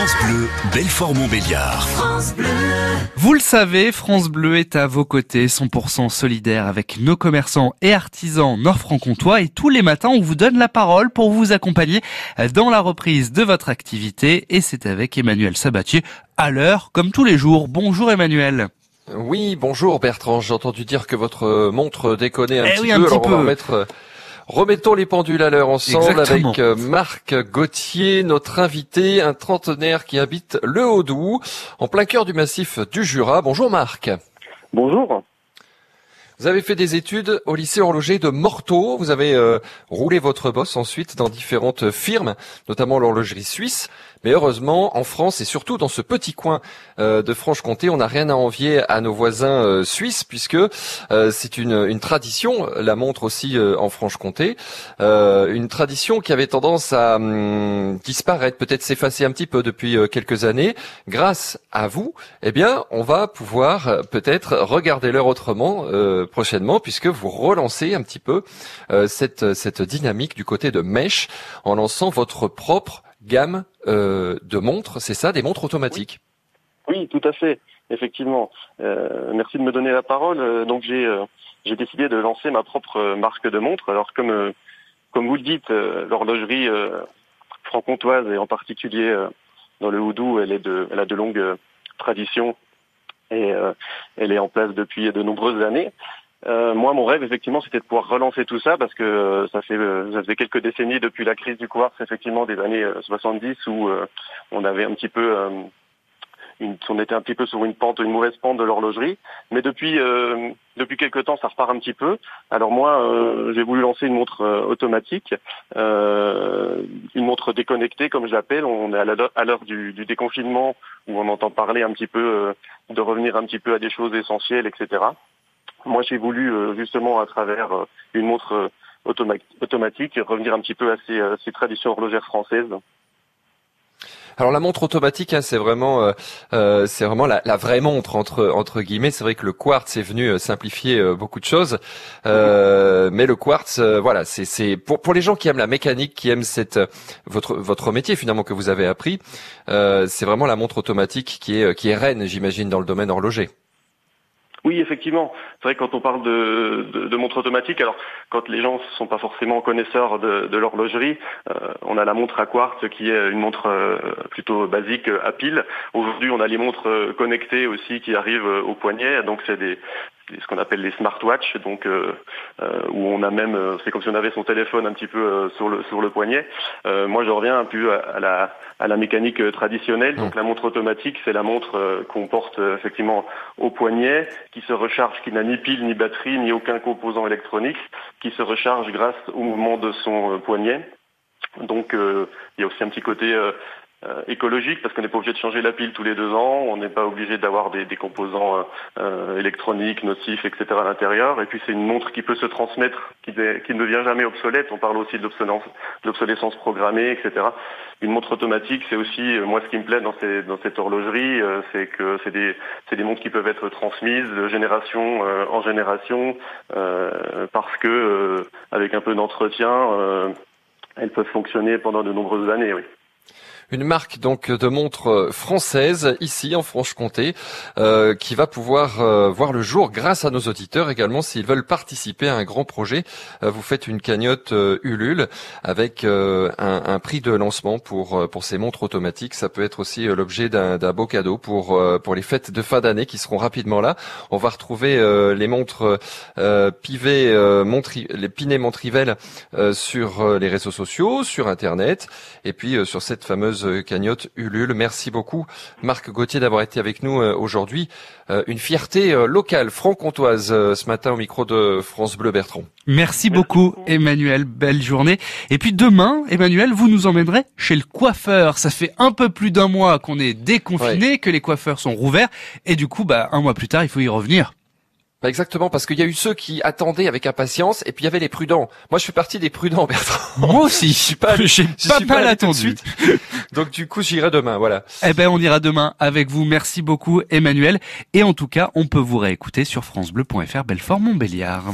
France Bleu, Belfort-Montbéliard. Vous le savez, France Bleu est à vos côtés, 100% solidaire avec nos commerçants et artisans nord-franc-comtois et tous les matins on vous donne la parole pour vous accompagner dans la reprise de votre activité et c'est avec Emmanuel Sabatier à l'heure comme tous les jours. Bonjour Emmanuel. Oui, bonjour Bertrand, j'ai entendu dire que votre montre déconnait un Eh petit oui, peu, un petit alors on va peu. remettre... Remettons les pendules à l'heure ensemble Exactement. avec euh, Marc Gauthier, notre invité, un trentenaire qui habite le Haut-Doubs, en plein cœur du massif du Jura. Bonjour Marc. Bonjour. Vous avez fait des études au lycée horloger de Morteau. Vous avez euh, roulé votre bosse ensuite dans différentes firmes, notamment l'horlogerie suisse. Mais heureusement, en France et surtout dans ce petit coin euh, de Franche-Comté, on n'a rien à envier à nos voisins euh, suisses puisque euh, c'est une, une tradition, la montre aussi euh, en Franche-Comté, euh, une tradition qui avait tendance à hum, disparaître, peut-être s'effacer un petit peu depuis euh, quelques années. Grâce à vous, eh bien, on va pouvoir peut-être regarder l'heure autrement prochainement, puisque vous relancez un petit peu cette, cette dynamique du côté de Mèche en lançant votre propre gamme euh, de montres. C'est ça, des montres automatiques. Oui, tout à fait, effectivement. Euh, merci de me donner la parole. Euh, donc j'ai euh, j'ai décidé de lancer ma propre marque de montre. Alors comme euh, comme vous le dites, euh, l'horlogerie franc-comtoise et en particulier dans le Houdou, elle est de elle a de longues traditions et elle est en place depuis de nombreuses années. Euh, moi, mon rêve, effectivement, c'était de pouvoir relancer tout ça parce que euh, ça fait euh, ça faisait quelques décennies depuis la crise du quartz, effectivement, des années euh, 70 où euh, on avait un petit peu euh, une, on était un petit peu sur une pente, une mauvaise pente de l'horlogerie. Mais depuis euh, depuis quelques temps, ça repart un petit peu. Alors moi, euh, j'ai voulu lancer une montre euh, automatique, euh, une montre déconnectée, comme je l'appelle. On est à l'heure du, du déconfinement où on entend parler un petit peu euh, de revenir un petit peu à des choses essentielles, etc. Moi, j'ai voulu euh, justement à travers euh, une montre euh, automa- automatique revenir un petit peu à ces, ces traditions horlogères françaises. Alors la montre automatique, hein, c'est vraiment, euh, c'est vraiment la, la vraie montre entre entre guillemets. C'est vrai que le quartz est venu simplifier euh, beaucoup de choses, Euh, mais le quartz, voilà, c'est c'est pour pour les gens qui aiment la mécanique, qui aiment cette votre votre métier finalement que vous avez appris, c'est vraiment la montre automatique qui est qui est reine, j'imagine, dans le domaine horloger. Oui, effectivement. C'est vrai que quand on parle de, de, de alors quand les gens ne sont pas forcément connaisseurs de, de l'horlogerie, euh, on a la montre à quartz qui est une montre euh, plutôt basique euh, à pile. Aujourd'hui, on a les montres euh, connectées aussi qui arrivent euh, au poignet. Donc c'est des ce qu'on appelle les smartwatches, donc euh, euh, où on a même, euh, c'est comme si on avait son téléphone un petit peu euh, sur le sur le poignet. Euh, moi, je reviens un peu à, à la à la mécanique traditionnelle. Donc la montre automatique, c'est la montre qu'on porte effectivement au poignet, qui se recharge, qui n'a ni pile, ni batterie, ni aucun composant électronique, qui se recharge grâce au mouvement de son poignet. Donc euh, il y a aussi un petit côté euh, euh, écologique parce qu'on n'est pas obligé de changer la pile tous les deux ans, on n'est pas obligé d'avoir des, des composants euh, euh, électroniques, nocifs, etc. à l'intérieur. Et puis c'est une montre qui peut se transmettre, qui, qui ne devient jamais obsolète. On parle aussi de l'obsolescence, programmée, etc. Une montre automatique, c'est aussi euh, moi ce qui me plaît dans, ces, dans cette horlogerie, euh, c'est que c'est des, des montres qui peuvent être transmises de génération euh, en génération parce que avec un peu d'entretien, elles peuvent fonctionner pendant de nombreuses années. Oui. Une marque donc de montre euh, française ici en Franche-Comté euh, qui va pouvoir euh, voir le jour grâce à nos auditeurs également s'ils veulent participer à un grand projet. Euh, vous faites une cagnotte euh, Ulule avec euh, un, un prix de lancement pour pour ces montres automatiques. Ça peut être aussi l'objet d'un beau cadeau pour pour les fêtes de fin d'année qui seront rapidement là. On va retrouver les montres Pivet, Montri- les Pinet Montrivel sur les réseaux sociaux, sur internet et puis sur cette fameuse cagnotte Ulule. Merci beaucoup Marc Gauthier d'avoir été avec nous euh, aujourd'hui. Euh, une fierté euh, locale franc-comtoise euh, ce matin au micro de France Bleu Bertrand. Merci beaucoup Emmanuel, belle journée. Et puis demain, Emmanuel, vous nous emmènerez chez le coiffeur. Ça fait un peu plus d'un mois qu'on est déconfiné, que les coiffeurs sont rouverts et du coup, bah un mois plus tard, il faut y revenir. Bah, exactement, parce qu'il y a eu ceux qui attendaient avec impatience, et puis il y avait les prudents. Moi, je fais partie des prudents, Bertrand. Moi aussi, Je suis pas je pas suis pas mal allé tout de attendu. suite. Donc du coup, j'irai demain, voilà. Eh ben, on ira demain avec vous. Merci beaucoup, Emmanuel. Et en tout cas, on peut vous réécouter sur francebleu.fr Belfort Montbéliard.